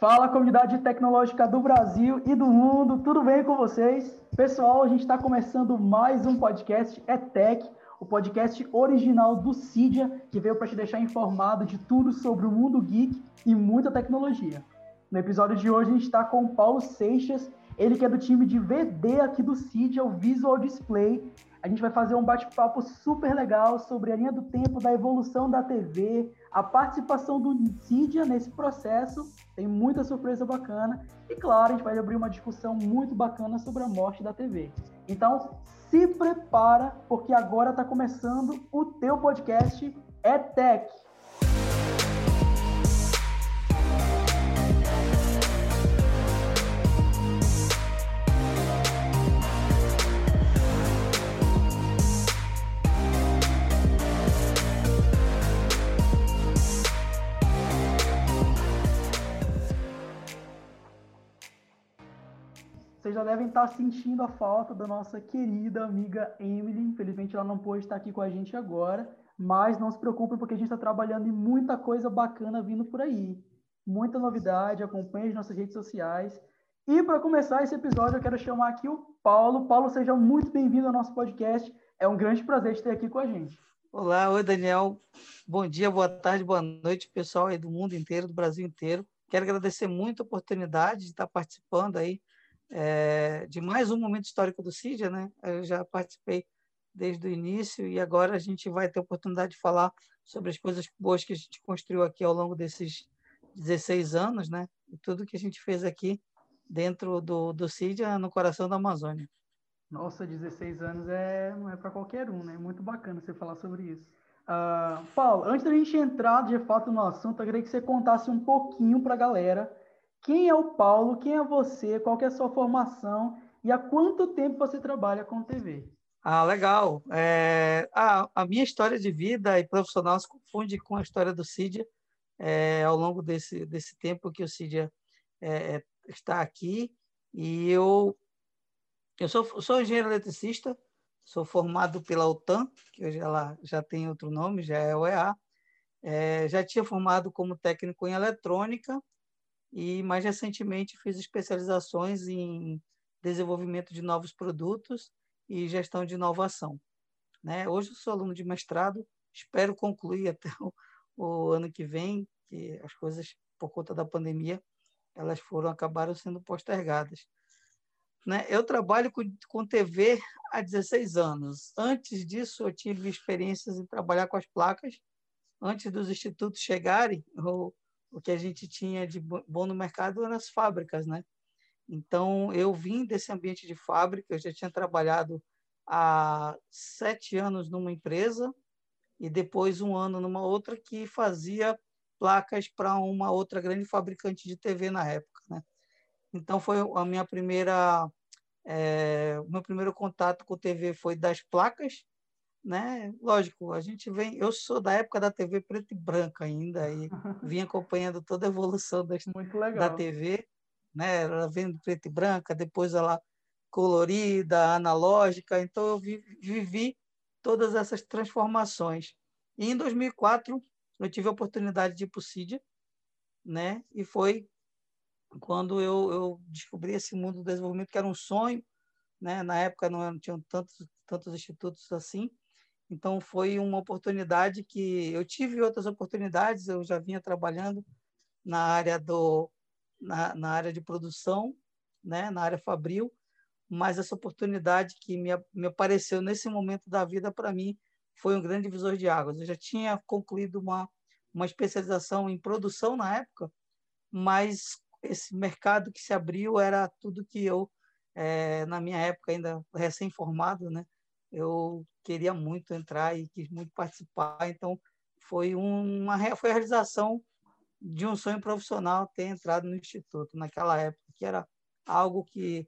Fala, comunidade tecnológica do Brasil e do mundo, tudo bem com vocês? Pessoal, a gente está começando mais um podcast, é Tech, o podcast original do Cydia, que veio para te deixar informado de tudo sobre o mundo geek e muita tecnologia. No episódio de hoje, a gente está com o Paulo Seixas, ele que é do time de VD aqui do Cydia, o Visual Display. A gente vai fazer um bate-papo super legal sobre a linha do tempo da evolução da TV, a participação do Cydia nesse processo. Tem muita surpresa bacana. E claro, a gente vai abrir uma discussão muito bacana sobre a morte da TV. Então, se prepara, porque agora está começando o teu podcast É Tech. Vocês já devem estar sentindo a falta da nossa querida amiga Emily. Infelizmente, ela não pôde estar aqui com a gente agora, mas não se preocupem, porque a gente está trabalhando em muita coisa bacana vindo por aí. Muita novidade, acompanhe as nossas redes sociais. E para começar esse episódio, eu quero chamar aqui o Paulo. Paulo, seja muito bem-vindo ao nosso podcast. É um grande prazer te ter aqui com a gente. Olá, oi Daniel. Bom dia, boa tarde, boa noite, pessoal aí do mundo inteiro, do Brasil inteiro. Quero agradecer muito a oportunidade de estar participando aí é, de mais um momento histórico do CIDIA, né? Eu já participei desde o início e agora a gente vai ter a oportunidade de falar sobre as coisas boas que a gente construiu aqui ao longo desses 16 anos, né? E tudo que a gente fez aqui dentro do, do CIDIA, no coração da Amazônia. Nossa, 16 anos é, não é para qualquer um, né? Muito bacana você falar sobre isso. Uh, Paulo, antes da gente entrar de fato no assunto, eu queria que você contasse um pouquinho para a galera quem é o Paulo? Quem é você? Qual é a sua formação? E há quanto tempo você trabalha com TV? Ah, legal. É, a, a, minha história de vida e profissional se confunde com a história do Cidia é, ao longo desse, desse tempo que o Cidia é, é, está aqui. E eu, eu sou, sou engenheiro eletricista, sou formado pela UTAN, que hoje ela já tem outro nome, já é OEA. É, já tinha formado como técnico em eletrônica e mais recentemente fiz especializações em desenvolvimento de novos produtos e gestão de inovação. Né? Hoje eu sou aluno de mestrado, espero concluir até o, o ano que vem, que as coisas por conta da pandemia elas foram acabaram sendo postergadas. Né? Eu trabalho com, com TV há 16 anos. Antes disso, eu tive experiências em trabalhar com as placas. Antes dos institutos chegarem, eu o que a gente tinha de bom no mercado eram as fábricas, né? Então, eu vim desse ambiente de fábrica, eu já tinha trabalhado há sete anos numa empresa e depois um ano numa outra que fazia placas para uma outra grande fabricante de TV na época, né? Então, foi a minha primeira... É, o meu primeiro contato com TV foi das placas, né? Lógico, a gente vem. Eu sou da época da TV preta e branca ainda e vim acompanhando toda a evolução das, da TV, né? Ela vem preta e branca, depois ela colorida, analógica. Então eu vivi todas essas transformações. E em 2004 eu tive a oportunidade de ir para o CIDIA, né? E foi quando eu, eu descobri esse mundo do desenvolvimento que era um sonho, né? Na época não, não tinham tantos tantos institutos assim então, foi uma oportunidade que eu tive outras oportunidades, eu já vinha trabalhando na área, do, na, na área de produção, né, na área fabril, mas essa oportunidade que me, me apareceu nesse momento da vida, para mim, foi um grande divisor de águas. Eu já tinha concluído uma, uma especialização em produção na época, mas esse mercado que se abriu era tudo que eu, é, na minha época, ainda recém-formado, né, eu queria muito entrar e quis muito participar. Então, foi uma foi a realização de um sonho profissional ter entrado no instituto naquela época, que era algo que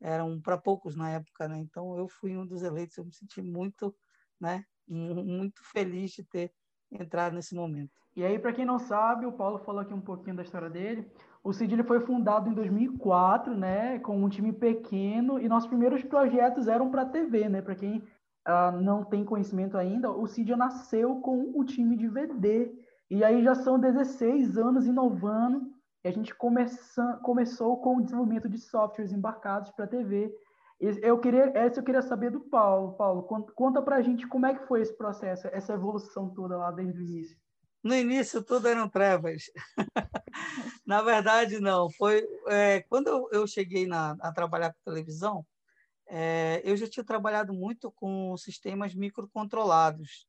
eram para poucos na época, né? Então, eu fui um dos eleitos, eu me senti muito, né, muito feliz de ter entrado nesse momento. E aí, para quem não sabe, o Paulo falou aqui um pouquinho da história dele. O CID ele foi fundado em 2004, né, com um time pequeno, e nossos primeiros projetos eram para TV, né? Para quem uh, não tem conhecimento ainda, o CID nasceu com o time de VD. E aí já são 16 anos inovando e a gente começa, começou com o desenvolvimento de softwares embarcados para TV. Eu queria, essa eu queria saber do Paulo. Paulo, conta para a gente como é que foi esse processo, essa evolução toda lá desde o início. No início tudo eram trevas. na verdade, não. Foi é, quando eu, cheguei na, a trabalhar com televisão, é, eu já tinha trabalhado muito com sistemas microcontrolados,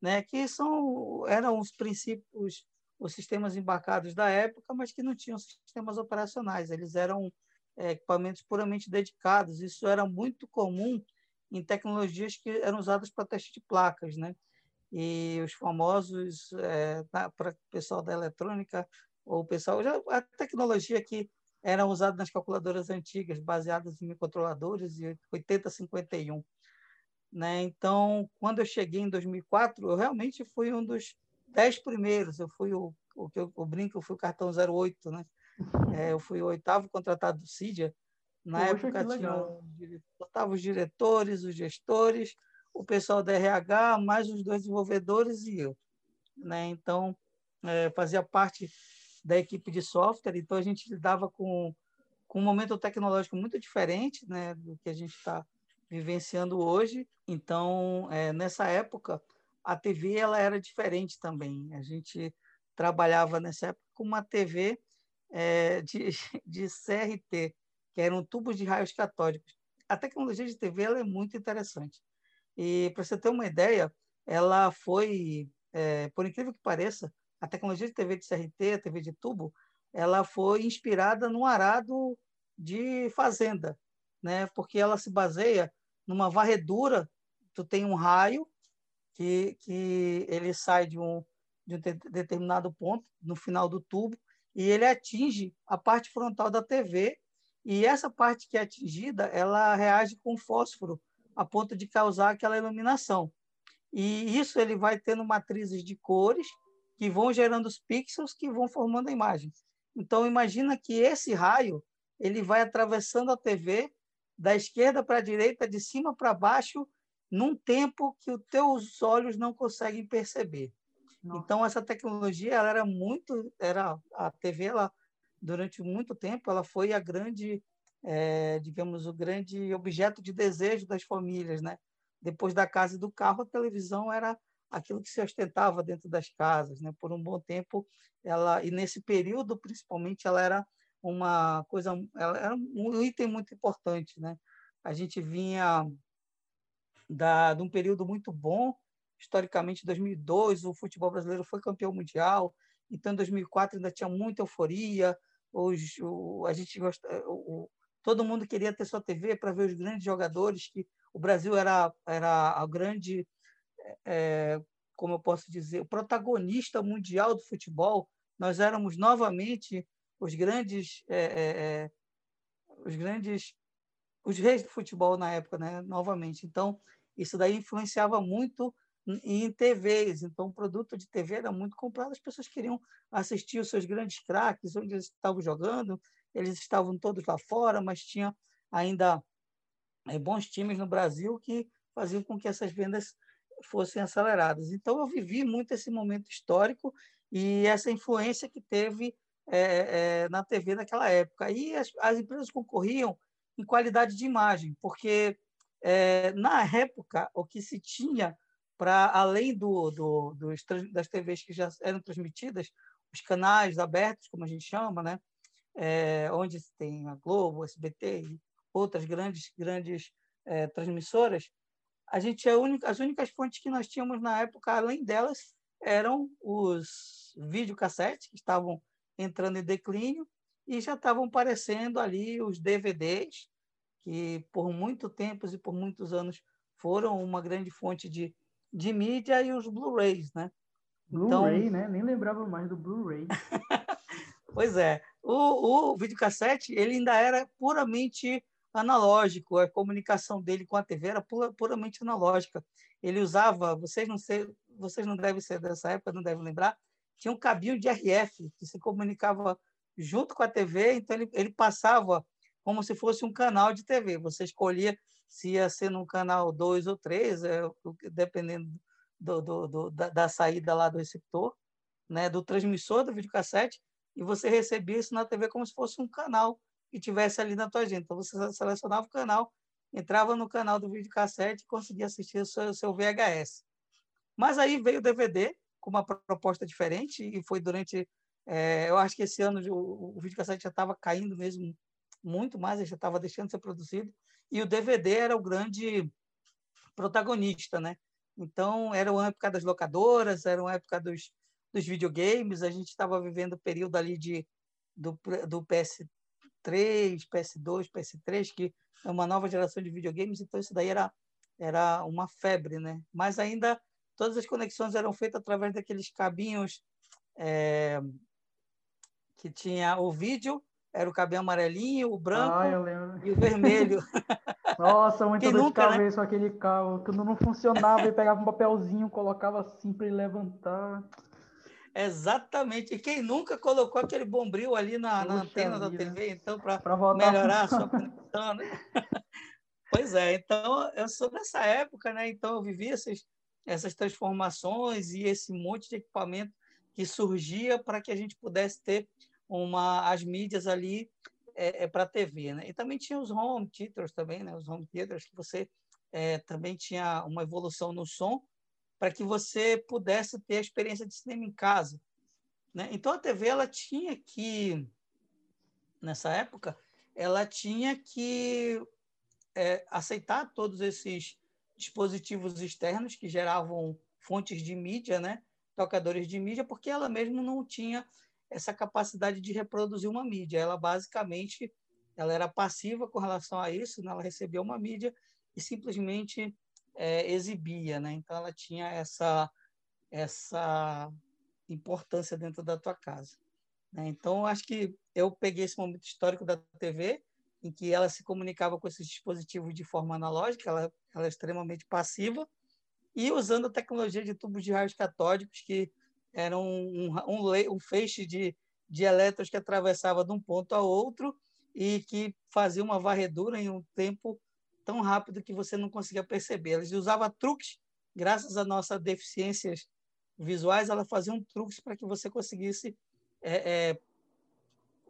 né, que são eram os princípios, os sistemas embarcados da época, mas que não tinham sistemas operacionais. Eles eram é, equipamentos puramente dedicados. Isso era muito comum em tecnologias que eram usadas para teste de placas, né? E os famosos é, para o pessoal da eletrônica ou o pessoal já a tecnologia que eram usadas nas calculadoras antigas, baseadas em microcontroladores e 8051. Né? Então, quando eu cheguei em 2004, eu realmente fui um dos dez primeiros. Eu fui o, o que eu, o brinco, eu fui o cartão 08, né? É, eu fui o oitavo contratado do CIDIA. Na Poxa, época tinha os diretores, os gestores, o pessoal da RH, mais os dois desenvolvedores e eu. Né? Então, é, fazia parte da equipe de software, então a gente lidava com, com um momento tecnológico muito diferente né, do que a gente está vivenciando hoje. Então, é, nessa época, a TV ela era diferente também. A gente trabalhava nessa época com uma TV é, de, de CRT, que eram tubos de raios catódicos. A tecnologia de TV ela é muito interessante. E, para você ter uma ideia, ela foi, é, por incrível que pareça, a tecnologia de TV de CRT, TV de tubo, ela foi inspirada no arado de fazenda, né? Porque ela se baseia numa varredura. Tu tem um raio que, que ele sai de um, de um determinado ponto no final do tubo e ele atinge a parte frontal da TV e essa parte que é atingida ela reage com fósforo a ponto de causar aquela iluminação. E isso ele vai tendo matrizes de cores que vão gerando os pixels que vão formando a imagem. Então imagina que esse raio ele vai atravessando a TV da esquerda para a direita, de cima para baixo, num tempo que os teus olhos não conseguem perceber. Nossa. Então essa tecnologia ela era muito, era a TV ela durante muito tempo ela foi a grande, é, digamos o grande objeto de desejo das famílias, né? Depois da casa e do carro, a televisão era aquilo que se ostentava dentro das casas, né? Por um bom tempo, ela e nesse período principalmente ela era uma coisa, ela era um item muito importante, né? A gente vinha da de um período muito bom, historicamente 2002 o futebol brasileiro foi campeão mundial, então em 2004 ainda tinha muita euforia, os, o, a gente gosta, o, todo mundo queria ter sua TV para ver os grandes jogadores que o Brasil era era a grande é, como eu posso dizer, o protagonista mundial do futebol. Nós éramos novamente os grandes, é, é, é, os grandes, os reis do futebol na época, né? Novamente. Então isso daí influenciava muito em TVs. Então o produto de TV era muito comprado. As pessoas queriam assistir os seus grandes craques, onde eles estavam jogando. Eles estavam todos lá fora, mas tinha ainda é, bons times no Brasil que faziam com que essas vendas fossem aceleradas. Então, eu vivi muito esse momento histórico e essa influência que teve é, é, na TV naquela época. E as, as, empresas concorriam em qualidade de imagem, porque é, na época o que se tinha para além do, do, dos, das TVs que já eram transmitidas, os canais abertos, como a gente chama, né? É, onde tem a Globo, o SBT e outras grandes grandes é, transmissoras, a gente é única, as únicas fontes que nós tínhamos na época, além delas, eram os videocassetes que estavam entrando em declínio e já estavam aparecendo ali os DVDs, que por muito tempo e por muitos anos foram uma grande fonte de, de mídia e os Blu-rays, né? Blu-ray, então... né? Nem lembrava mais do Blu-ray. pois é. O, o videocassete, ele ainda era puramente analógico, a comunicação dele com a TV era pura, puramente analógica. Ele usava, vocês não sei, vocês não devem ser dessa época, não devem lembrar, tinha um cabinho de RF que se comunicava junto com a TV, então ele, ele passava como se fosse um canal de TV. Você escolhia se ia ser no canal 2 ou 3, é, dependendo do, do, do, da, da, saída lá do receptor, né, do transmissor do videocassete, e você recebia isso na TV como se fosse um canal que tivesse ali na tua agenda. Então você selecionava o canal, entrava no canal do videocassete e conseguia assistir o seu, seu VHS. Mas aí veio o DVD com uma proposta diferente e foi durante é, eu acho que esse ano o, o videocassete já estava caindo mesmo muito mais, já estava deixando de ser produzido e o DVD era o grande protagonista, né? Então, era uma época das locadoras, era uma época dos, dos videogames, a gente estava vivendo o período ali de, do, do PS3, PS2, PS3, que é uma nova geração de videogames, então isso daí era, era uma febre, né? Mas ainda todas as conexões eram feitas através daqueles cabinhos é, que tinha o vídeo, era o cabelo amarelinho, o branco ah, e o vermelho. Nossa, muita Quem dor nunca, de cabeça né? aquele carro, que não funcionava, e pegava um papelzinho, colocava assim para ele levantar. Exatamente. E quem nunca colocou aquele bombril ali na, na antena da TV, então, para melhorar a sua conexão, né? pois é, então eu sou dessa época, né? Então eu vivi essas, essas transformações e esse monte de equipamento que surgia para que a gente pudesse ter uma, as mídias ali é, é para a TV. Né? E também tinha os home theaters também, né? os home theaters que você é, também tinha uma evolução no som para que você pudesse ter a experiência de cinema em casa. Né? Então a TV ela tinha que, nessa época, ela tinha que é, aceitar todos esses dispositivos externos que geravam fontes de mídia, né? tocadores de mídia, porque ela mesma não tinha essa capacidade de reproduzir uma mídia. Ela basicamente ela era passiva com relação a isso, né? ela recebia uma mídia e simplesmente é, exibia, né? Então ela tinha essa essa importância dentro da tua casa. Né? Então acho que eu peguei esse momento histórico da TV em que ela se comunicava com esses dispositivos de forma analógica, ela, ela é extremamente passiva e usando a tecnologia de tubos de raios catódicos, que eram um, um, um feixe de, de elétrons que atravessava de um ponto a outro e que fazia uma varredura em um tempo tão rápido que você não conseguia perceber. Eles usavam truques, graças a nossas deficiências visuais, ela fazia um truques para que você conseguisse é, é,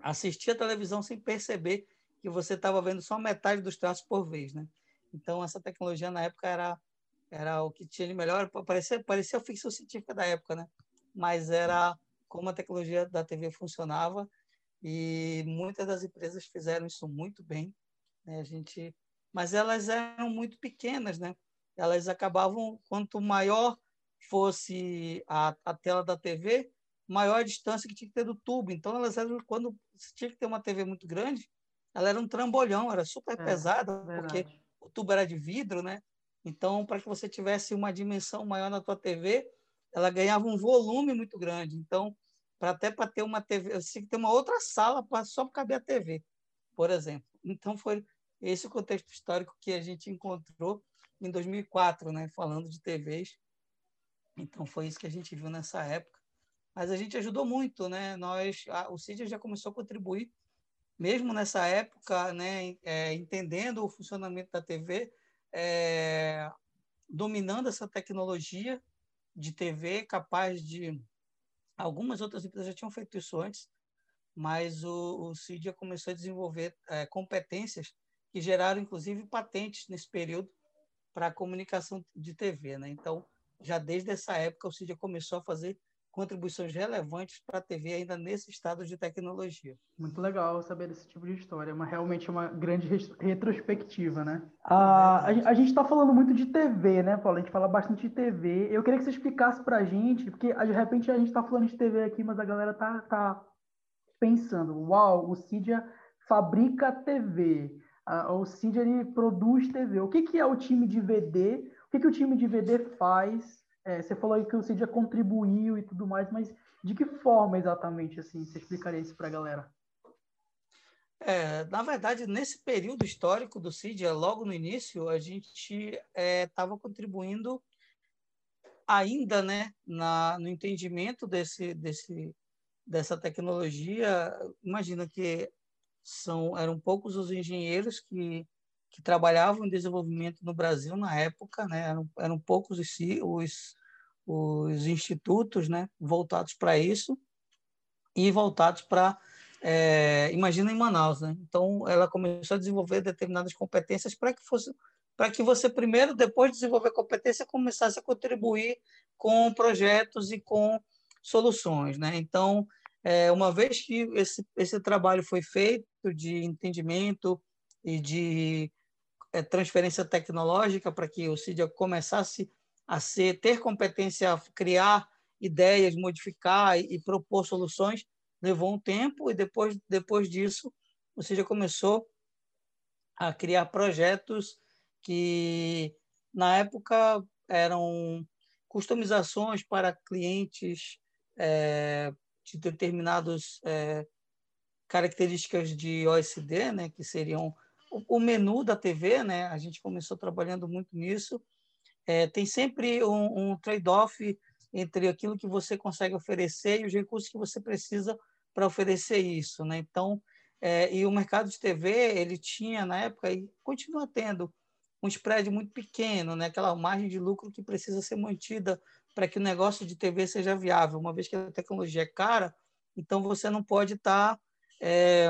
assistir a televisão sem perceber que você estava vendo só metade dos traços por vez, né? Então essa tecnologia na época era era o que tinha de melhor. Parecia, parecia ficção científica da época, né? Mas era como a tecnologia da TV funcionava e muitas das empresas fizeram isso muito bem. Né? A gente, mas elas eram muito pequenas, né? Elas acabavam quanto maior fosse a, a tela da TV, maior a distância que tinha que ter do tubo. Então elas eram quando tinha que ter uma TV muito grande, ela era um trambolhão, era super é, pesada, verdade. porque o tubo era de vidro, né? Então, para que você tivesse uma dimensão maior na tua TV, ela ganhava um volume muito grande. Então, para até para ter uma TV, você tinha que ter uma outra sala para só para caber a TV, por exemplo. Então, foi esse o contexto histórico que a gente encontrou em 2004, né, falando de TVs. Então, foi isso que a gente viu nessa época. Mas a gente ajudou muito, né? Nós, a, o CID já começou a contribuir, mesmo nessa época, né, é, entendendo o funcionamento da TV, é, dominando essa tecnologia de TV, capaz de. Algumas outras empresas já tinham feito isso antes, mas o, o CID começou a desenvolver é, competências que geraram, inclusive, patentes nesse período para a comunicação de TV. Né? Então, já desde essa época, o CID começou a fazer contribuições relevantes para a TV ainda nesse estado de tecnologia. Muito legal saber desse tipo de história, uma realmente uma grande retrospectiva, né? Ah, a, gente está falando muito de TV, né, Paulo? A gente fala bastante de TV. Eu queria que você explicasse para a gente, porque de repente a gente está falando de TV aqui, mas a galera tá, tá pensando, uau, o Cydia fabrica TV, o Cydia ele produz TV. O que, que é o time de VD? O que, que o time de VD faz é, você falou aí que o Cid já contribuiu e tudo mais, mas de que forma exatamente, assim, você explicaria isso para a galera? É, na verdade, nesse período histórico do CID, logo no início, a gente estava é, contribuindo ainda né, na, no entendimento desse, desse, dessa tecnologia. Imagina que são, eram poucos os engenheiros que, que trabalhavam em desenvolvimento no Brasil na época, né? eram, eram poucos os, os, os institutos né? voltados para isso. e voltados para é, imagina em Manaus, né? Então ela começou a desenvolver determinadas competências para que fosse para que você primeiro, depois de desenvolver competência, começasse a contribuir com projetos e com soluções, né? Então, é, uma vez que esse, esse trabalho foi feito de entendimento e de é, transferência tecnológica para que o CIDIA começasse a ser ter competência a criar ideias, modificar e, e propor soluções, levou um tempo e depois depois disso o CIDIA começou a criar projetos que na época eram customizações para clientes é, de determinadas é, características de OSD, né, que seriam o, menu da TV, né, a gente começou trabalhando muito nisso. É, tem sempre um, um trade-off entre aquilo que você consegue oferecer e os recursos que você precisa para oferecer isso, né? Então, é, e o mercado de TV ele tinha na época e continua tendo um spread muito pequeno, né? aquela margem de lucro que precisa ser mantida para que o negócio de TV seja viável. Uma vez que a tecnologia é cara, então você não pode estar tá, é,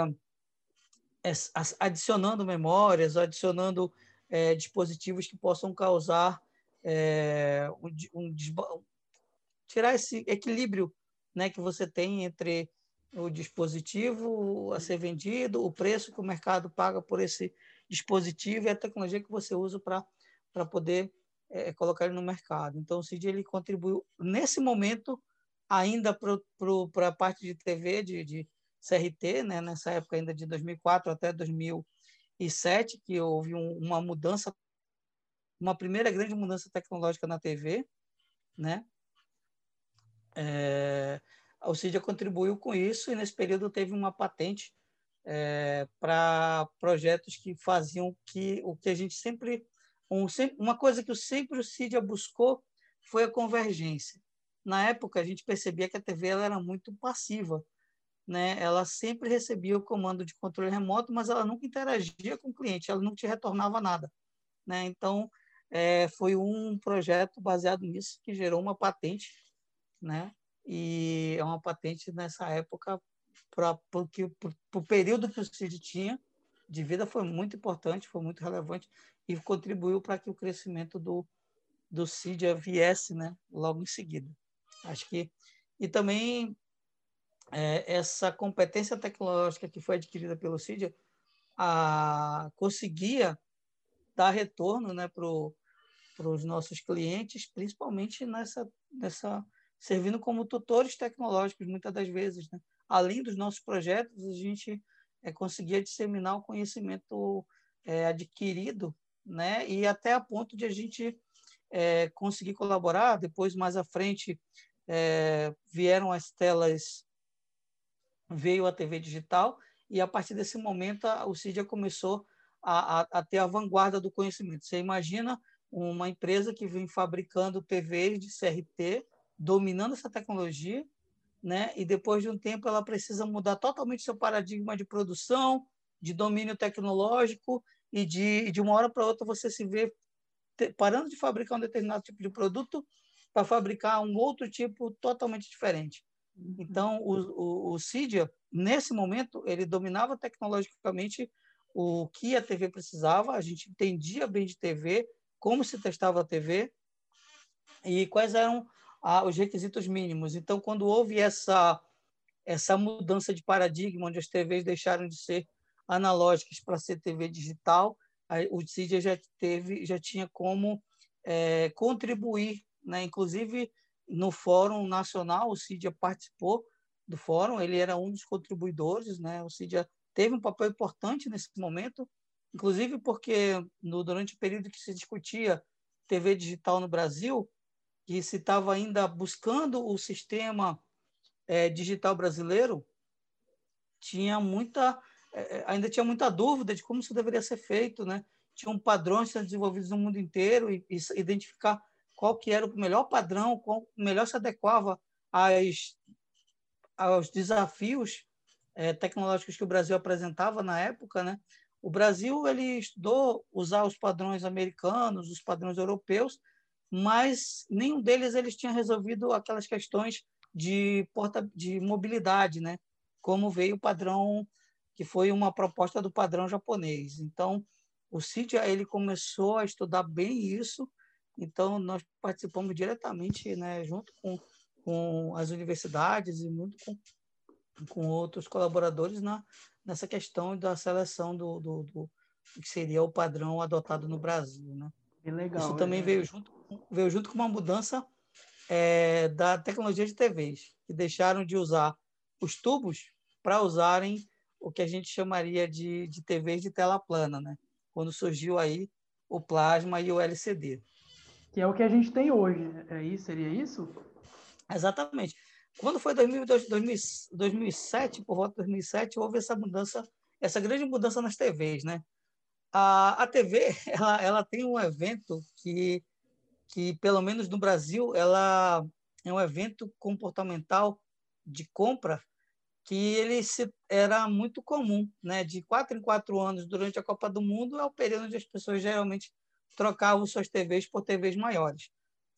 é, adicionando memórias, adicionando é, dispositivos que possam causar é, um, um, tirar esse equilíbrio né, que você tem entre o dispositivo a ser vendido, o preço que o mercado paga por esse dispositivo e a tecnologia que você usa para poder é, colocar ele no mercado. Então, o CID ele contribuiu, nesse momento, ainda para a parte de TV, de, de CRT, né, nessa época ainda de 2004 até 2007, que houve um, uma mudança, uma primeira grande mudança tecnológica na TV, né? É, a Alcidia contribuiu com isso e nesse período teve uma patente é, para projetos que faziam que o que a gente sempre um, uma coisa que sempre o Cidia buscou foi a convergência. Na época a gente percebia que a TV ela era muito passiva, né? Ela sempre recebia o comando de controle remoto, mas ela nunca interagia com o cliente, ela não te retornava nada, né? Então é, foi um projeto baseado nisso que gerou uma patente, né? E é uma patente nessa época para o período que o CID tinha de vida foi muito importante, foi muito relevante e contribuiu para que o crescimento do, do CID viesse né, logo em seguida. Acho que e também é, essa competência tecnológica que foi adquirida pelo CID a, conseguia dar retorno né, para os nossos clientes, principalmente nessa, nessa servindo como tutores tecnológicos muitas das vezes, né? além dos nossos projetos, a gente é, conseguia disseminar o conhecimento é, adquirido, né? E até a ponto de a gente é, conseguir colaborar. Depois, mais à frente, é, vieram as telas, veio a TV digital, e a partir desse momento a, o CIDIA começou a, a, a, ter a vanguarda do conhecimento. Você imagina uma empresa que vem fabricando TVs de CRT, dominando essa tecnologia, né? E depois de um tempo ela precisa mudar totalmente seu paradigma de produção, de domínio tecnológico e de, de uma hora para outra você se vê te, parando de fabricar um determinado tipo de produto para fabricar um outro tipo totalmente diferente. Uhum. Então, o, o, o Cydia, nesse momento, ele dominava tecnologicamente o que a TV precisava, a gente entendia bem de TV, como se testava a TV e quais eram os requisitos mínimos. Então, quando houve essa, essa mudança de paradigma, onde as TVs deixaram de ser analógicas para ser TV digital, o CIDIA já teve, já tinha como é, contribuir, né? Inclusive no Fórum Nacional, o CIDIA participou do fórum, ele era um dos contribuidores, né? O CIDIA teve um papel importante nesse momento, inclusive porque no, durante o período que se discutia TV digital no Brasil, que se estava ainda buscando o sistema é, digital brasileiro, tinha muita, é, ainda tinha muita dúvida de como isso deveria ser feito, né? Tinham padrões sendo desenvolvidos no mundo inteiro e, e identificar qual que era o melhor padrão, qual melhor se adequava às, aos desafios é, tecnológicos que o Brasil apresentava na época, né? O Brasil ele estudou usar os padrões americanos, os padrões europeus, mas nenhum deles eles tinha resolvido aquelas questões de, porta, de mobilidade, né? como veio o padrão, que foi uma proposta do padrão japonês. Então, o CIDIA ele começou a estudar bem isso, então nós participamos diretamente, né, junto com, com as universidades e muito com, com outros colaboradores na, nessa questão da seleção do, do, do que seria o padrão adotado no Brasil, né? legal, Isso também é. veio junto, veio junto com uma mudança é, da tecnologia de TVs, que deixaram de usar os tubos para usarem o que a gente chamaria de, de TVs de tela plana, né? Quando surgiu aí o plasma e o LCD. Que é o que a gente tem hoje, é isso? Seria isso? Exatamente. Quando foi 2002, 2007, por volta de 2007, houve essa mudança, essa grande mudança nas TVs, né? A, a TV, ela, ela tem um evento que que, pelo menos no Brasil, ela é um evento comportamental de compra que ele se, era muito comum, né? De quatro em quatro anos durante a Copa do Mundo é o período onde as pessoas geralmente trocavam suas TVs por TVs maiores.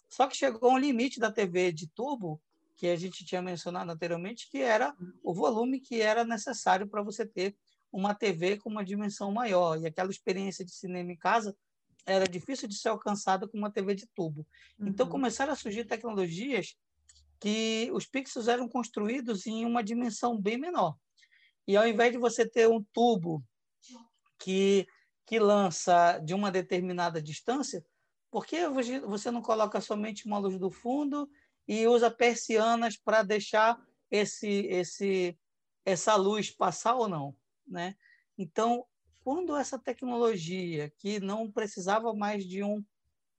Só que chegou um limite da TV de tubo que a gente tinha mencionado anteriormente, que era o volume que era necessário para você ter uma TV com uma dimensão maior e aquela experiência de cinema em casa era difícil de ser alcançada com uma TV de tubo. Então, uhum. Então começaram a surgir tecnologias que os pixels eram construídos em uma dimensão bem menor. E ao invés de você ter um tubo que, que lança de uma determinada distância, por que você não coloca somente uma luz do fundo e usa persianas para deixar esse, esse, essa luz passar ou não? Né? Então, quando essa tecnologia que não precisava mais de um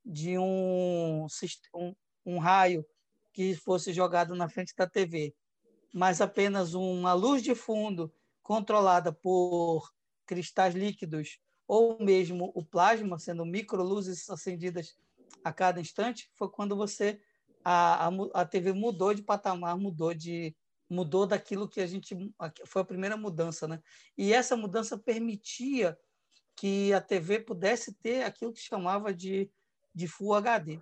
de um, um, um raio que fosse jogado na frente da TV, mas apenas uma luz de fundo controlada por cristais líquidos ou mesmo o plasma, sendo microluzes acendidas a cada instante, foi quando você a, a, a TV mudou de patamar, mudou de, mudou daquilo que a gente foi a primeira mudança, né? E essa mudança permitia que a TV pudesse ter aquilo que chamava de, de Full HD.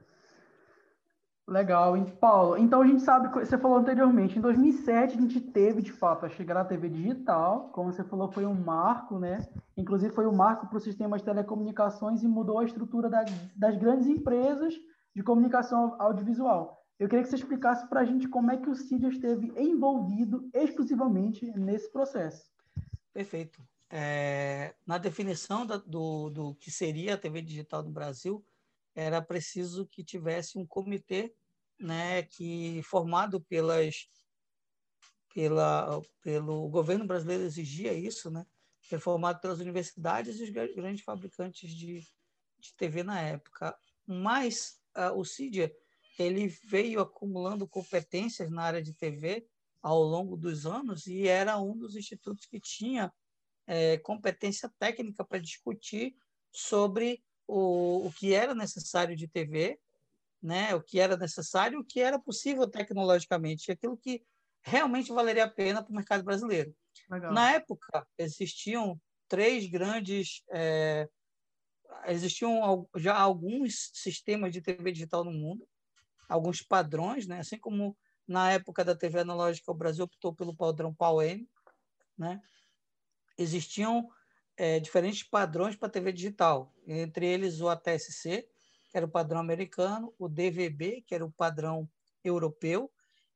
Legal, hein? Paulo. Então a gente sabe, você falou anteriormente, em 2007 a gente teve de fato a chegada da TV digital, como você falou, foi um marco, né? Inclusive foi um marco para o sistema de telecomunicações e mudou a estrutura das, das grandes empresas de comunicação audiovisual. Eu queria que você explicasse para a gente como é que o CID esteve envolvido exclusivamente nesse processo. Perfeito. É, na definição da, do, do que seria a TV digital no Brasil, era preciso que tivesse um comitê né, que formado pelas pela pelo governo brasileiro exigia isso, né, é formado pelas universidades e os grandes fabricantes de, de TV na época. Mas uh, o CIDIA ele veio acumulando competências na área de TV ao longo dos anos e era um dos institutos que tinha é, competência técnica para discutir sobre o, o que era necessário de TV, né, o que era necessário, o que era possível tecnologicamente, aquilo que realmente valeria a pena para o mercado brasileiro. Legal. Na época, existiam três grandes. É, existiam já alguns sistemas de TV digital no mundo alguns padrões, né? assim como na época da TV analógica o Brasil optou pelo padrão PAL-M, né? existiam é, diferentes padrões para TV digital, entre eles o ATSC, que era o padrão americano, o DVB, que era o padrão europeu,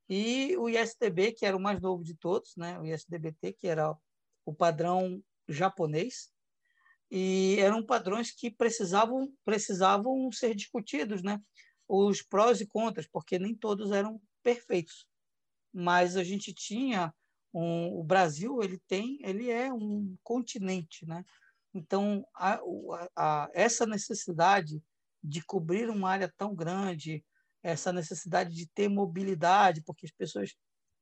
e o ISDB, que era o mais novo de todos, né? o ISDBT, que era o padrão japonês, e eram padrões que precisavam precisavam ser discutidos, né? os prós e contras, porque nem todos eram perfeitos. Mas a gente tinha um, o Brasil, ele tem, ele é um continente, né? Então, a, a, a, essa necessidade de cobrir uma área tão grande, essa necessidade de ter mobilidade, porque as pessoas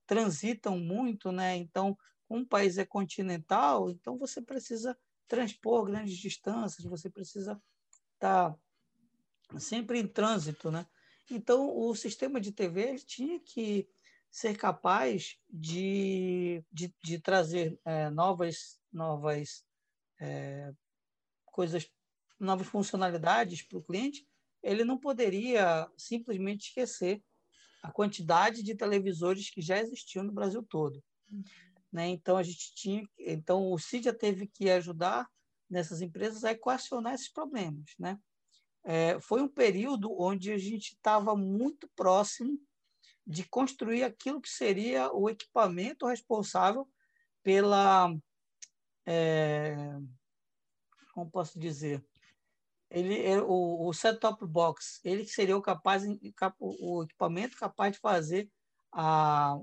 transitam muito, né? Então, um país é continental, então você precisa transpor grandes distâncias, você precisa estar tá sempre em trânsito, né? Então, o sistema de TV tinha que ser capaz de, de, de trazer é, novas, novas é, coisas, novas funcionalidades para o cliente. Ele não poderia simplesmente esquecer a quantidade de televisores que já existiam no Brasil todo. Uhum. Né? Então a gente tinha, então o CIDIA teve que ajudar nessas empresas a equacionar esses problemas, né? É, foi um período onde a gente estava muito próximo de construir aquilo que seria o equipamento responsável pela é, como posso dizer? Ele é, o, o set-top box ele seria o capaz o equipamento capaz de fazer a,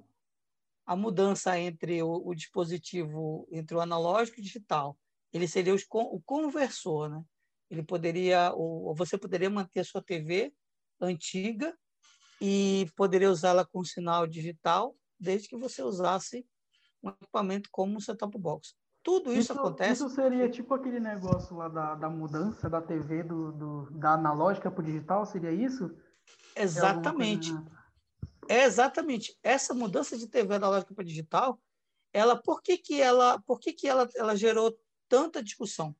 a mudança entre o, o dispositivo entre o analógico e o digital. Ele seria os, o conversor né? Ele poderia o, você poderia manter a sua TV antiga e poderia usá-la com sinal digital desde que você usasse um equipamento como um set-top box. Tudo isso, isso, acontece. Isso seria tipo aquele negócio lá da, da mudança da TV do, do da analógica para o digital? Seria isso? Exatamente. É exatamente. Essa mudança de TV analógica para digital, ela, por que, que, ela, por que, que ela, ela gerou tanta discussão?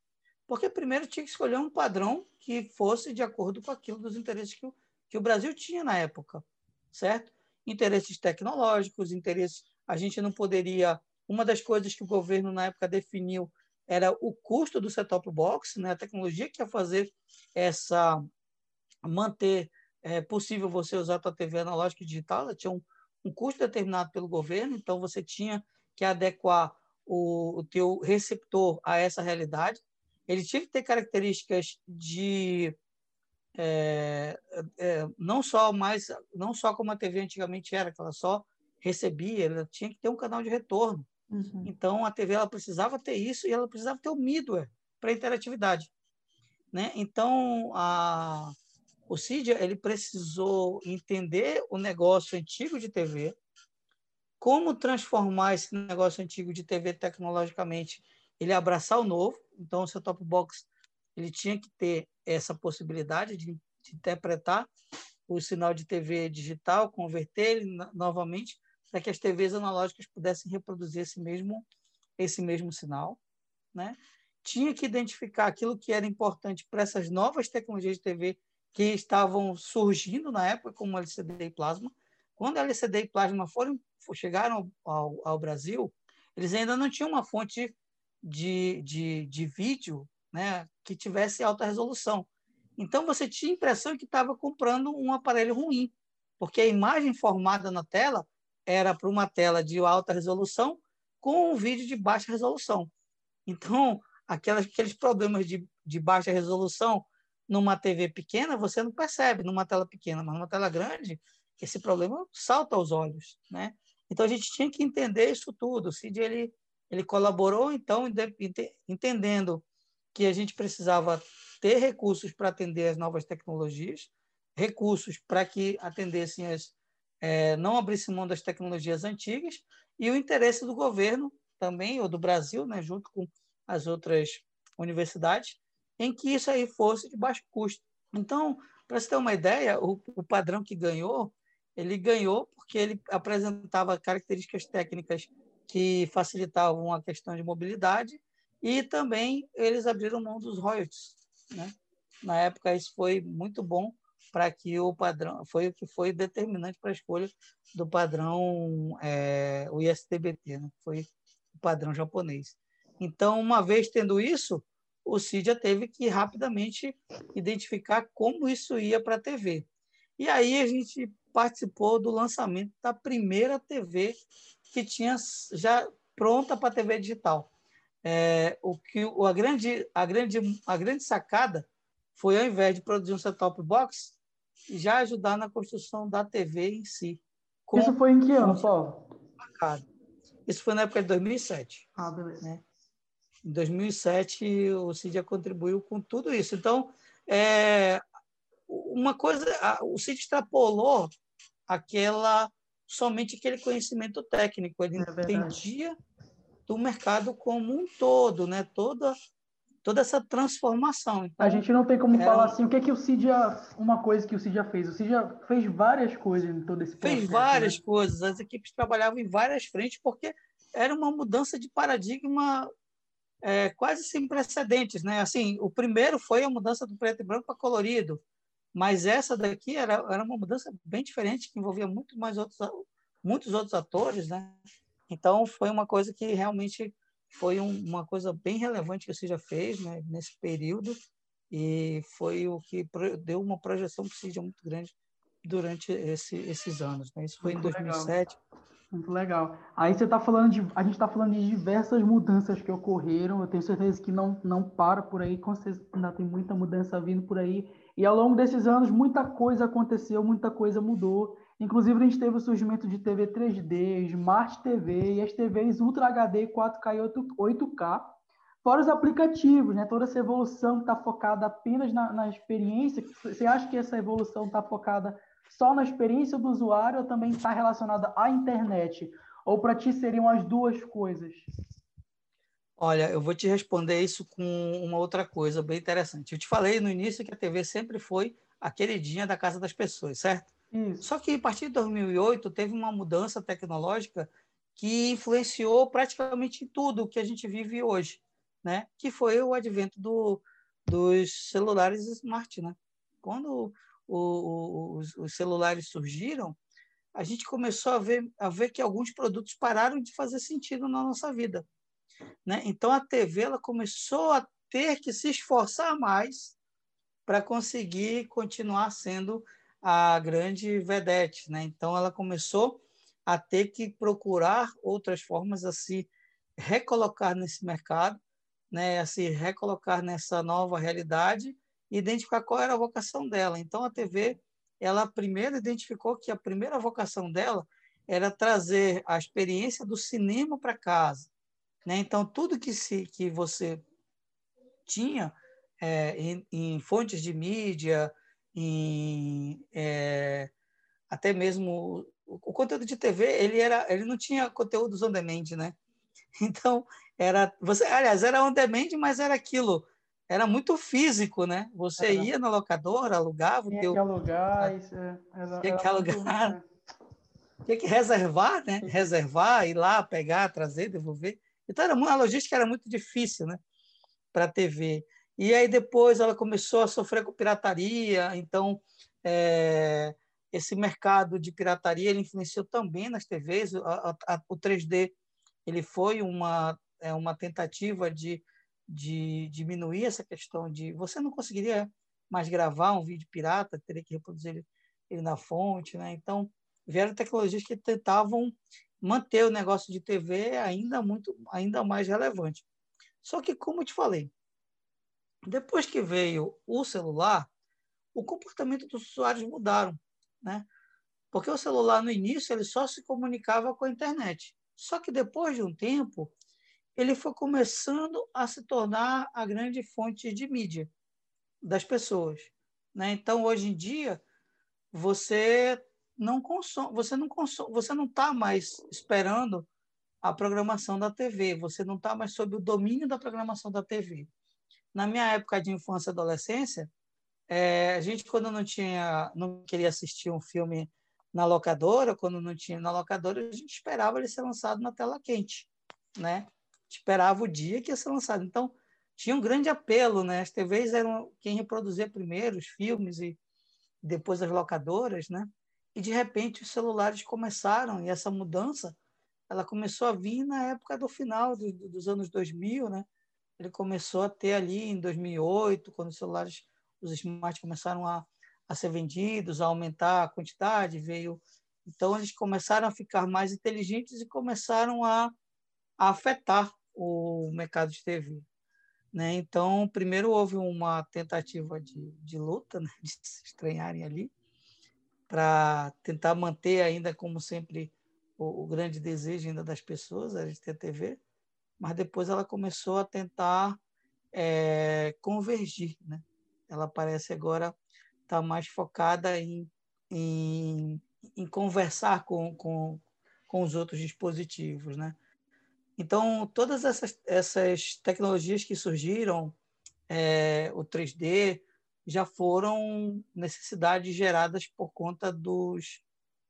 Porque primeiro tinha que escolher um padrão que fosse de acordo com aquilo dos interesses que o, que o Brasil tinha na época, certo? Interesses tecnológicos, interesses. A gente não poderia. Uma das coisas que o governo na época definiu era o custo do set-top box, né? a tecnologia que ia fazer essa manter é, possível você usar a TV analógica e digital, ela tinha um, um custo determinado pelo governo, então você tinha que adequar o, o teu receptor a essa realidade. Ele tinha que ter características de é, é, não só mais, não só como a TV antigamente era, que ela só recebia, ela tinha que ter um canal de retorno. Uhum. Então a TV ela precisava ter isso e ela precisava ter o middleware para interatividade, né? Então a o Cydia ele precisou entender o negócio antigo de TV, como transformar esse negócio antigo de TV tecnologicamente, ele abraçar o novo. Então o seu top box ele tinha que ter essa possibilidade de, de interpretar o sinal de TV digital, converter ele novamente para que as TVs analógicas pudessem reproduzir esse mesmo esse mesmo sinal, né? Tinha que identificar aquilo que era importante para essas novas tecnologias de TV que estavam surgindo na época, como LCD e plasma. Quando LCD e plasma foram chegaram ao, ao Brasil, eles ainda não tinham uma fonte de, de, de vídeo né, que tivesse alta resolução. Então você tinha a impressão que estava comprando um aparelho ruim, porque a imagem formada na tela era para uma tela de alta resolução com um vídeo de baixa resolução. Então, aquelas, aqueles problemas de, de baixa resolução numa TV pequena, você não percebe numa tela pequena, mas numa tela grande, esse problema salta aos olhos. Né? Então, a gente tinha que entender isso tudo. O Cid ele, ele colaborou, então, entendendo que a gente precisava ter recursos para atender as novas tecnologias, recursos para que atendessem as, é, não abrissem mão das tecnologias antigas e o interesse do governo também, ou do Brasil, né, junto com as outras universidades, em que isso aí fosse de baixo custo. Então, para você ter uma ideia, o, o padrão que ganhou, ele ganhou porque ele apresentava características técnicas que facilitavam a questão de mobilidade e também eles abriram mão dos royalties. Né? Na época, isso foi muito bom para que o padrão, foi o que foi determinante para a escolha do padrão, é, o ISTBT, né? foi o padrão japonês. Então, uma vez tendo isso, o CIDIA teve que rapidamente identificar como isso ia para a TV. E aí a gente participou do lançamento da primeira TV que tinha já pronta para TV digital é, o que a grande, a, grande, a grande sacada foi, ao invés de produzir um set-top box, já ajudar na construção da TV em si. Isso foi em que ano, Paulo? Isso foi na época de 2007. Ah, beleza. Né? Em 2007, o CID contribuiu com tudo isso. Então, é, uma coisa, o CID extrapolou aquela somente aquele conhecimento técnico. Ele é entendia do mercado como um todo, né? Toda toda essa transformação. Então, a gente não tem como falar assim, o que é que o Cidia, uma coisa que o Cidia fez, o Cidia fez várias coisas em todo esse processo. Fez várias né? coisas, as equipes trabalhavam em várias frentes porque era uma mudança de paradigma é, quase sem precedentes, né? Assim, o primeiro foi a mudança do preto e branco para colorido, Mas essa daqui era, era uma mudança bem diferente, que envolvia muito mais outros, muitos outros atores, né? Então, foi uma coisa que realmente foi um, uma coisa bem relevante que você já fez né, nesse período e foi o que deu uma projeção para o muito grande durante esse, esses anos. Né? Isso foi muito em 2007. Legal. Muito legal. Aí você está falando de, a gente está falando de diversas mudanças que ocorreram. Eu tenho certeza que não não para por aí, com certeza ainda tem muita mudança vindo por aí. E ao longo desses anos muita coisa aconteceu, muita coisa mudou. Inclusive, a gente teve o surgimento de TV 3D, Smart TV e as TVs Ultra HD 4K e 8K, fora os aplicativos, né? toda essa evolução que está focada apenas na, na, experiência. Você acha que essa evolução está focada só na experiência do usuário ou também está relacionada à internet? Ou para ti seriam as duas coisas? Olha, eu vou te responder isso com uma outra coisa bem interessante. Eu te falei no início que a TV sempre foi a queridinha da casa das pessoas, certo? Isso. Só que a partir de 2008 teve uma mudança tecnológica que influenciou praticamente tudo que a gente vive hoje, né? Que foi o advento do, dos celulares smart, né? Quando o, o, os, os, celulares surgiram, a gente começou a ver, a ver que alguns produtos pararam de fazer sentido na nossa vida, né? Então a TV ela começou a ter que se esforçar mais para conseguir continuar sendo a grande vedete, né? Então ela começou a ter que procurar outras formas a se recolocar nesse mercado, né? A se recolocar nessa nova realidade e identificar qual era a vocação dela. Então a TV, ela primeiro identificou que a primeira vocação dela era trazer a experiência do cinema para casa, né? Então tudo que se que você tinha é, em, em fontes de mídia, em é, até mesmo o, o, conteúdo de TV ele era ele não tinha conteúdos on demand né? Então era você aliás era on demand mas era aquilo era muito físico né? Você era. ia na locadora alugava tinha teu, que alugar isso é, era, tinha que alugar. muito, né? tinha que reservar né? Reservar ir lá pegar trazer devolver. Então era a logística era muito difícil né? Para a TV e aí depois ela começou a sofrer com pirataria, então é, esse mercado de pirataria ele influenciou também nas TVs. A, a, o 3D ele foi uma, é, uma tentativa de, de diminuir essa questão de você não conseguiria mais gravar um vídeo pirata, teria que reproduzir ele, ele na fonte, né? Então vieram tecnologias que tentavam manter o negócio de TV ainda muito ainda mais relevante. Só que como eu te falei, depois que veio o celular, o comportamento dos usuários mudaram, né? Porque o celular no início ele só se comunicava com a internet. Só que depois de um tempo, ele foi começando a se tornar a grande fonte de mídia das pessoas, né? Então hoje em dia você não consome, você não consome, você não está mais esperando a programação da TV, você não está mais sob o domínio da programação da TV na minha época de infância e adolescência, é, a gente quando não tinha, não queria assistir um filme na locadora, quando não tinha na locadora, a gente esperava ele ser lançado na tela quente, né? Esperava o dia que ia ser lançado. Então, tinha um grande apelo, né? As TVs eram quem reproduzia primeiro os filmes e depois as locadoras, né? E de repente os celulares começaram e essa mudança, ela começou a vir na época do final do, dos anos 2000, né? Ele começou a ter ali em 2008, quando os celulares, os smarts começaram a, a ser vendidos, a aumentar a quantidade, veio. Então, eles começaram a ficar mais inteligentes e começaram a, a afetar o mercado de TV. Né? Então, primeiro houve uma tentativa de, de luta, né? de se estranharem ali, para tentar manter ainda, como sempre, o, o, grande desejo ainda das pessoas, a gente ter TV mas depois ela começou a tentar é, convergir. Né? Ela parece agora estar tá mais focada em, em, em conversar com, com, com os outros dispositivos. Né? Então, todas essas, essas tecnologias que surgiram, é, o 3D, já foram necessidades geradas por conta dos,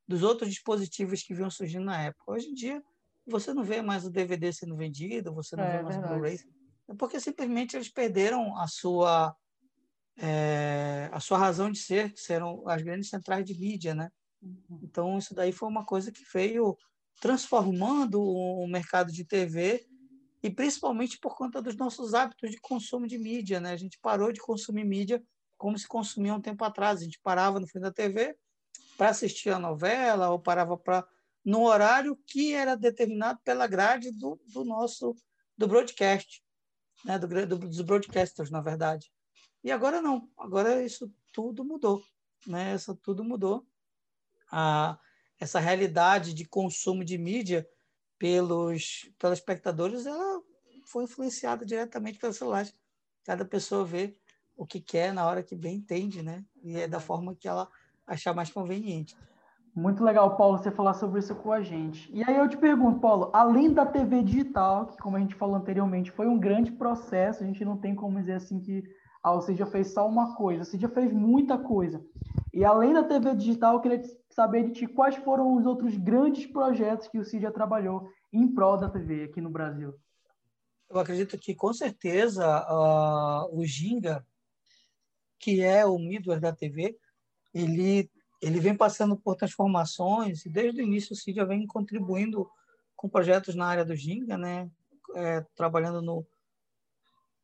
dos outros dispositivos que vinham surgindo na época. Hoje em dia, você não vê mais o DVD sendo vendido, você não é, vê mais o Blu-ray. É porque simplesmente eles perderam a sua é, a sua razão de ser, que serão as grandes centrais de mídia, né? Uhum. Então, isso daí foi uma coisa que veio transformando o mercado de TV e principalmente por conta dos nossos hábitos de consumo de mídia, né? A gente parou de consumir mídia como se consumia um tempo atrás. A gente parava no fim da TV para assistir a novela ou parava para no horário que era determinado pela grade do, do nosso do broadcast, né? Do, do, dos broadcasters, na verdade. E agora não. Agora isso tudo mudou, né? Isso tudo mudou. A, essa realidade de consumo de mídia pelos telespectadores, ela foi influenciada diretamente pelos celulares. Cada pessoa vê o que quer na hora que bem entende, né? E é da forma que ela achar mais conveniente. Muito legal, Paulo, você falar sobre isso com a gente. E aí eu te pergunto, Paulo, além da TV digital, que como a gente falou anteriormente, foi um grande processo, a gente não tem como dizer assim que ah, o Cid fez só uma coisa, o Cid fez muita coisa. E além da TV digital, eu queria saber de ti quais foram os outros grandes projetos que o Cid trabalhou em prol da TV aqui no Brasil. Eu acredito que, com certeza, uh, o Ginga, que é o middleware da TV, ele, ele vem passando por transformações e desde o início o Cid vem contribuindo com projetos na área do Ginga, né? É, trabalhando no,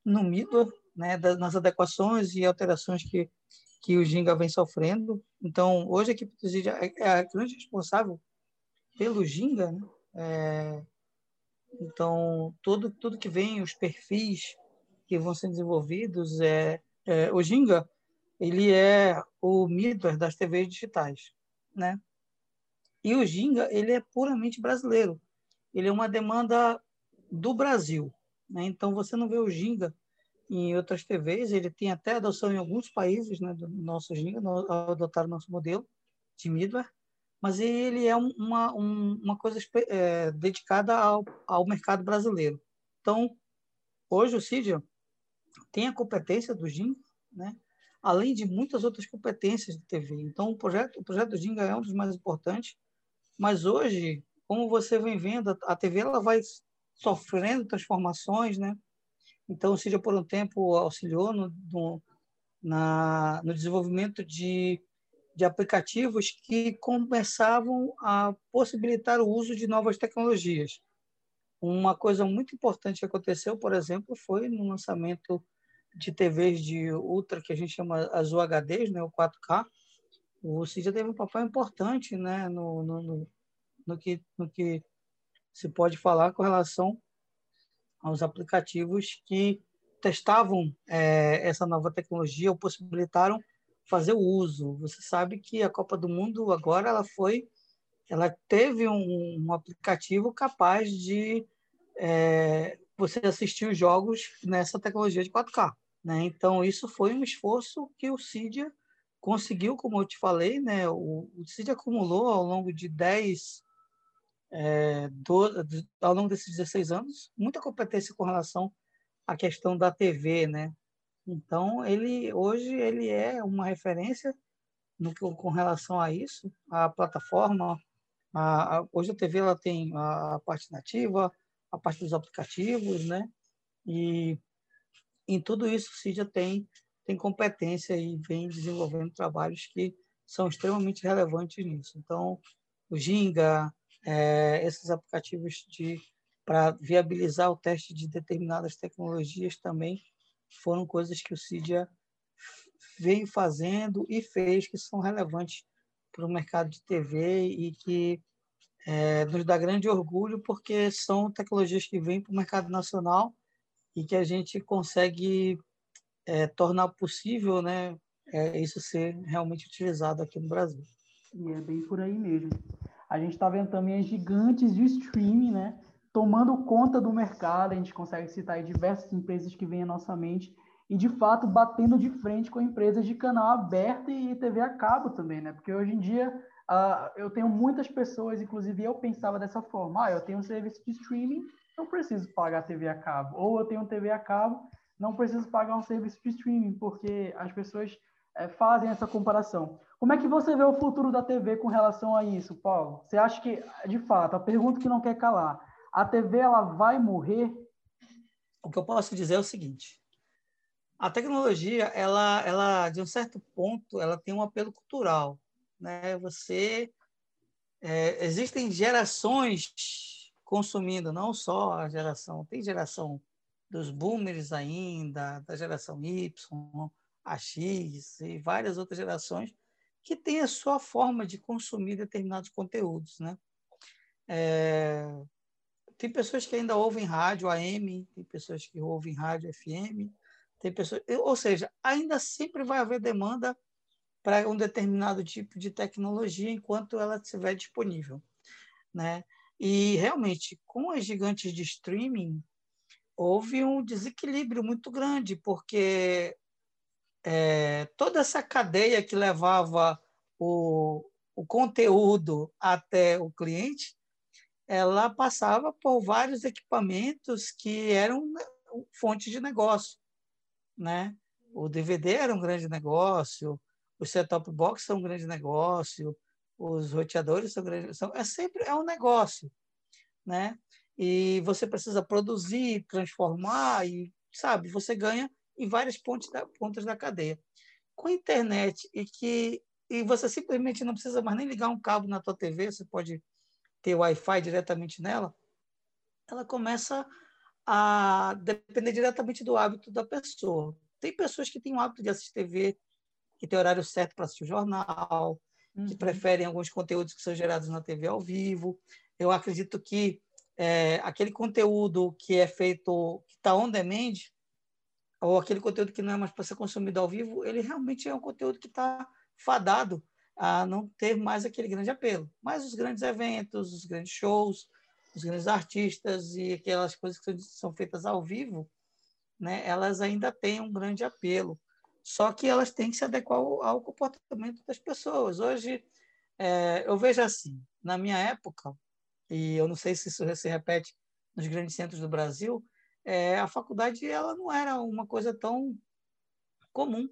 no middleware, né? Nas adequações e alterações que, que o Ginga vem sofrendo. Então, hoje a equipe do Cid é, é a grande responsável pelo Ginga, né? É, então, tudo, tudo que vem, os perfis que vão sendo desenvolvidos, é, é, o Ginga, ele é o middleware das TVs digitais, né? E o Ginga, ele é puramente brasileiro. Ele é uma demanda do Brasil, né? Então, você não vê o Ginga em outras TVs, ele tem até adoção em alguns países, né, do nosso Ginga, adotaram nosso modelo de middleware, mas ele é uma, uma coisa é, dedicada ao, ao mercado brasileiro. Então, hoje o Cydia tem a competência do Ginga, né? Além de muitas outras competências de TV. Então, o projeto, o projeto do Ginga é um dos mais importantes, mas hoje, como você vem vendo, a TV ela vai sofrendo transformações, né? Então, o Cydia, por um tempo, auxiliou no, no, na, no desenvolvimento de de aplicativos que começavam a possibilitar o uso de novas tecnologias. Uma coisa muito importante que aconteceu, por exemplo, foi no lançamento de TVs de ultra, que a gente chama as UHDs, né, o 4K. O CID teve um papel importante né, no, no, no, no, que, no que se pode falar com relação aos aplicativos que testavam é, essa nova tecnologia ou possibilitaram fazer o uso. Você sabe que a Copa do Mundo agora ela foi, ela teve um, um aplicativo capaz de é, você assistir os jogos nessa tecnologia de 4K. Né? Então isso foi um esforço que o Cydia conseguiu, como eu te falei, né? o, o Cydia acumulou ao longo de 10 é, do, ao longo desses 16 anos, muita competência com relação à questão da TV, né? Então, ele hoje ele é uma referência no com relação a isso, a plataforma. A, a, hoje a TV ela tem a, a parte nativa, a parte dos aplicativos, né? E em tudo isso o CIDIA tem tem competência e vem desenvolvendo trabalhos que são extremamente relevantes nisso. Então, o Ginga, é, esses aplicativos de para viabilizar o teste de determinadas tecnologias também foram coisas que o Cidia veio fazendo e fez que são relevantes para o mercado de TV e que é, nos dá grande orgulho porque são tecnologias que vêm para o mercado nacional e que a gente consegue é, tornar possível né, é, isso ser realmente utilizado aqui no Brasil. E é bem por aí mesmo. A gente está vendo também as gigantes de streaming, né? tomando conta do mercado, a gente consegue citar diversas empresas que vêm à nossa mente e de fato batendo de frente com empresas de canal aberto e TV a cabo também, né? Porque hoje em dia uh, eu tenho muitas pessoas, inclusive eu pensava dessa forma: ah, eu tenho um serviço de streaming, não preciso pagar TV a cabo, ou eu tenho TV a cabo, não preciso pagar um serviço de streaming, porque as pessoas é, fazem essa comparação. Como é que você vê o futuro da TV com relação a isso, Paulo? Você acha que, de fato, a pergunta que não quer calar, a TV ela vai morrer? O que eu posso dizer é o seguinte: A tecnologia, ela, ela, de um certo ponto, ela tem um apelo cultural. Né? Você é, existem gerações consumindo, não só a geração, tem geração dos boomers ainda, da geração Y, a X e várias outras gerações que têm a sua forma de consumir determinados conteúdos, né? É, tem pessoas que ainda ouvem rádio AM, tem pessoas que ouvem rádio FM, tem pessoas, ou seja, ainda sempre vai haver demanda para um determinado tipo de tecnologia enquanto ela estiver disponível, né? E realmente, com as gigantes de streaming, houve um desequilíbrio muito grande, porque é, toda essa cadeia que levava o, o conteúdo até o cliente, ela passava por vários equipamentos que eram fontes de negócio, né? O DVD era um grande negócio, o set-top box é um grande negócio, os roteadores são grandes, são, é sempre é um negócio, né? E você precisa produzir, transformar e sabe, você ganha em várias pontas da, pontas da cadeia. Com a internet e que e você simplesmente não precisa mais nem ligar um cabo na tua TV, você pode ter Wi-Fi diretamente nela, ela começa a depender diretamente do hábito da pessoa. Tem pessoas que têm o hábito de assistir TV que tem horário certo para assistir o jornal, uhum. que preferem alguns conteúdos que são gerados na TV ao vivo. Eu acredito que é, aquele conteúdo que é feito, que está on demand, ou aquele conteúdo que não é mais para ser consumido ao vivo, ele realmente é um conteúdo que está fadado a não ter mais aquele grande apelo. Mas os grandes eventos, os grandes shows, os grandes artistas e aquelas coisas que são feitas ao vivo, né, elas ainda têm um grande apelo. Só que elas têm que se adequar ao, ao comportamento das pessoas. Hoje, é, eu vejo assim, na minha época, e eu não sei se isso se repete nos grandes centros do Brasil, é, a faculdade ela não era uma coisa tão comum.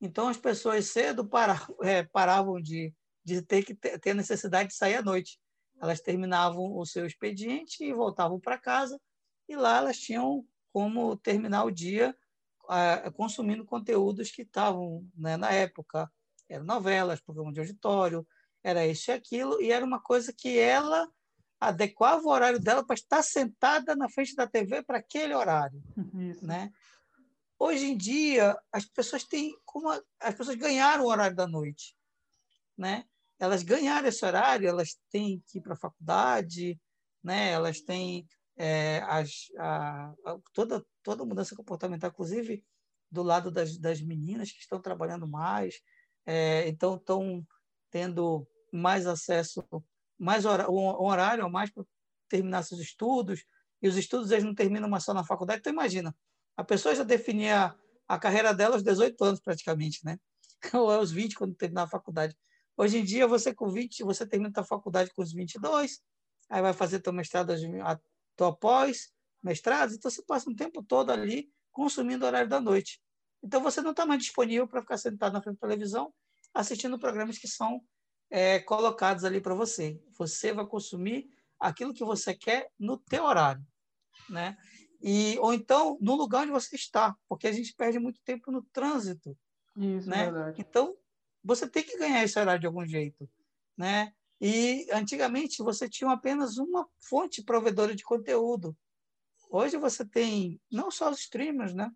Então, as pessoas cedo para, é, paravam de, de ter que ter, ter necessidade de sair à noite. Elas terminavam o seu expediente e voltavam para casa, e lá elas tinham como terminar o dia consumindo conteúdos que estavam né, na época. Eram novelas, programa de auditório, era isso e aquilo, e era uma coisa que ela adequava o horário dela para estar sentada na frente da TV para aquele horário. Isso. Né? Hoje em dia, as pessoas têm como as pessoas ganharam o horário da noite, né? Elas ganharam esse horário, elas têm que ir para a faculdade, né? Elas têm é, as, a, a, toda, toda mudança comportamental, inclusive do lado das, das meninas que estão trabalhando mais, é, então estão tendo mais acesso, mais hora, um horário a mais para terminar seus estudos, e os estudos eles não terminam mais só na faculdade. Então, imagina, a pessoa já definia a carreira dela aos 18 anos, praticamente, né? ou aos 20, quando terminar a faculdade. Hoje em dia, você com 20, você termina a faculdade com os 22, aí vai fazer teu mestrado tua pós, mestrados, então você passa um tempo todo ali consumindo o horário da noite. Então você não está mais disponível para ficar sentado na frente da televisão assistindo programas que são é, colocados ali para você. Você vai consumir aquilo que você quer no teu horário, né? E ou então no lugar onde você está, porque a gente perde muito tempo no trânsito, Isso, né? Verdade. Então você tem que ganhar esse horário de algum jeito, né? E antigamente você tinha apenas uma fonte provedora de conteúdo. Hoje você tem não só os streamers, né?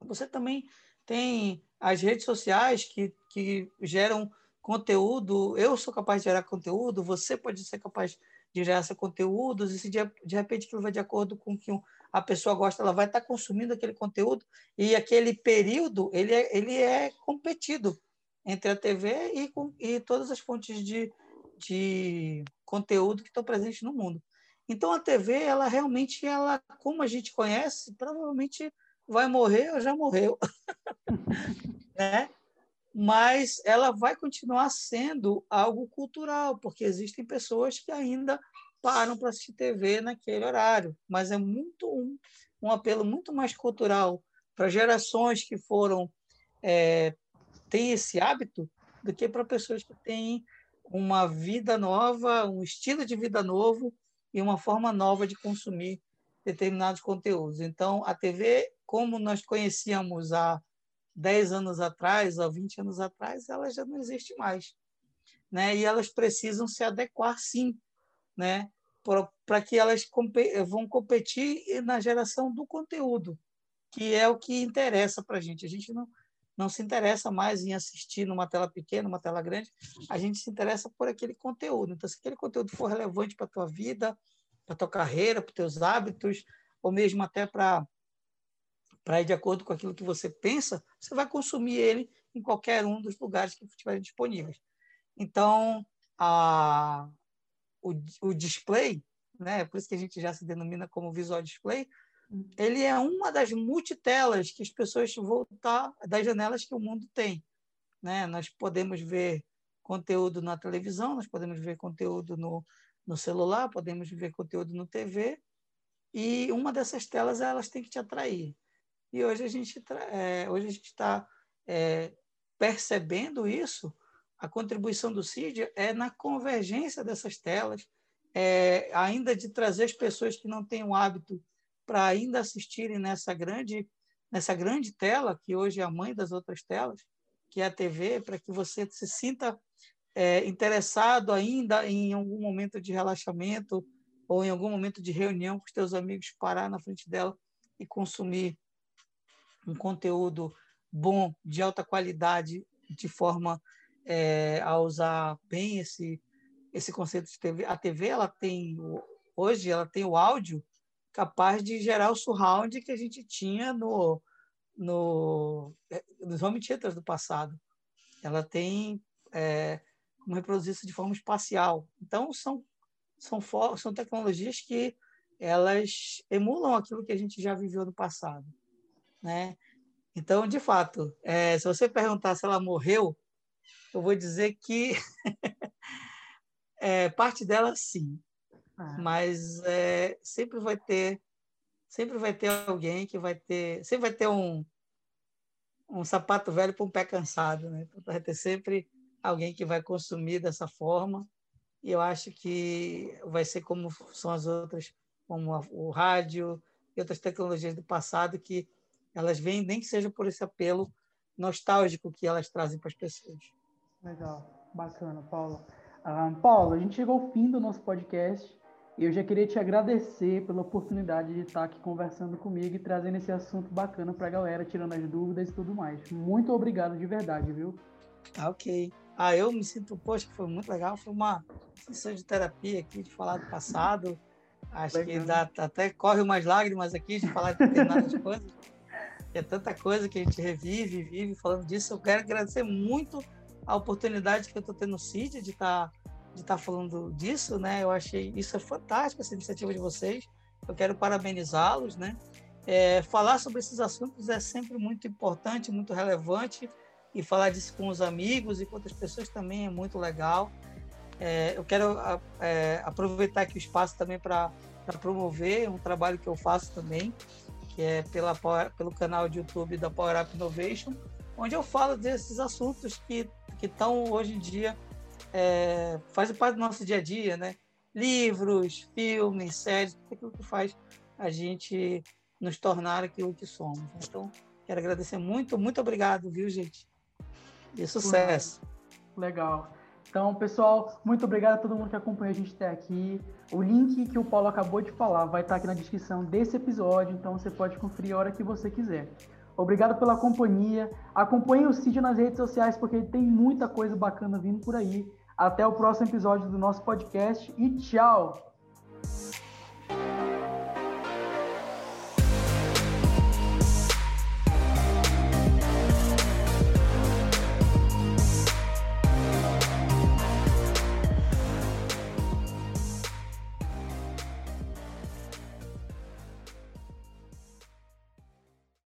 Você também tem as redes sociais que, que geram conteúdo. Eu sou capaz de gerar conteúdo, você pode ser capaz de gerar esse conteúdo, e se de, de repente aquilo vai de acordo com o que a pessoa gosta, ela vai estar consumindo aquele conteúdo e aquele período ele é, ele é competido entre a TV e, com, e todas as fontes de, de conteúdo que estão presentes no mundo. Então a TV, ela realmente, ela, como a gente conhece, provavelmente vai morrer ou já morreu, né? Mas ela vai continuar sendo algo cultural, porque existem pessoas que ainda param para assistir TV naquele horário, mas é muito um, um apelo muito mais cultural para gerações que foram é, têm esse hábito do que para pessoas que têm uma vida nova, um estilo de vida novo e uma forma nova de consumir determinados conteúdos. Então, a TV como nós conhecíamos há 10 anos atrás, há 20 anos atrás, ela já não existe mais. Né? E elas precisam se adequar, sim, né? para que elas vão competir na geração do conteúdo, que é o que interessa para a gente. A gente não, não se interessa mais em assistir numa tela pequena, numa tela grande, a gente se interessa por aquele conteúdo. Então, se aquele conteúdo for relevante para a tua vida, para a tua carreira, para os teus hábitos, ou mesmo até para para ir de acordo com aquilo que você pensa, você vai consumir ele em qualquer um dos lugares que estiverem disponíveis. Então, a, o, o display, né, por isso que a gente já se denomina como visual display. Ele é uma das multitelas que as pessoas vão estar, das janelas que o mundo tem. Né? Nós podemos ver conteúdo na televisão, nós podemos ver conteúdo no, no celular, podemos ver conteúdo no TV, e uma dessas telas elas têm que te atrair. E hoje a gente é, hoje a gente está é, percebendo isso. A contribuição do CID é na convergência dessas telas, é, ainda de trazer as pessoas que não têm o hábito para ainda assistirem nessa grande nessa grande tela que hoje é a mãe das outras telas, que é a TV, para que você se sinta é, interessado ainda em algum momento de relaxamento ou em algum momento de reunião com os teus amigos, parar na frente dela e consumir um conteúdo bom, de alta qualidade, de forma é, a usar bem esse esse conceito de TV. A TV ela tem hoje ela tem o áudio capaz de gerar o surround que a gente tinha no no nos home theaters do passado. Ela tem é, como reproduzir isso de forma espacial. Então são são são tecnologias que elas emulam aquilo que a gente já viveu no passado né? Então, de fato, é, se você perguntar se ela morreu, eu vou dizer que é, parte dela sim, ah. mas é, sempre vai ter sempre vai ter alguém que vai ter sempre vai ter um um sapato velho para um pé cansado, né? Então, vai ter sempre alguém que vai consumir dessa forma e eu acho que vai ser como são as outras, como o rádio e outras tecnologias do passado que elas vêm nem que seja por esse apelo nostálgico que elas trazem para as pessoas. Legal, bacana, Paulo. Ah, Paulo, a gente chegou ao fim do nosso podcast eu já queria te agradecer pela oportunidade de estar aqui conversando comigo e trazendo esse assunto bacana para a galera, tirando as dúvidas e tudo mais. Muito obrigado de verdade, viu? Ah, ok. Ah, eu me sinto, poxa, foi muito legal. Foi uma sessão de terapia aqui, de falar do passado. Acho que dá, até corre umas lágrimas aqui de falar de determinadas coisas é tanta coisa que a gente revive, vive falando disso. Eu quero agradecer muito a oportunidade que eu estou tendo no CID de estar tá, de tá falando disso, né? Eu achei isso é fantástico, essa iniciativa de vocês. Eu quero parabenizá-los, né? É, falar sobre esses assuntos é sempre muito importante, muito relevante e falar disso com os amigos e com outras pessoas também é muito legal. É, eu quero é, aproveitar aqui o espaço também para promover um trabalho que eu faço também, que é pela, pelo canal de YouTube da Power Up Innovation, onde eu falo desses assuntos que estão hoje em dia é, fazem parte do nosso dia a dia, né? Livros, filmes, séries, tudo aquilo que faz a gente nos tornar aquilo que somos. Então, quero agradecer muito, muito obrigado, viu, gente? E sucesso. Legal. Então, pessoal, muito obrigado a todo mundo que acompanhou a gente até aqui. O link que o Paulo acabou de falar vai estar aqui na descrição desse episódio, então você pode conferir a hora que você quiser. Obrigado pela companhia. Acompanhe o Cid nas redes sociais porque tem muita coisa bacana vindo por aí. Até o próximo episódio do nosso podcast e tchau!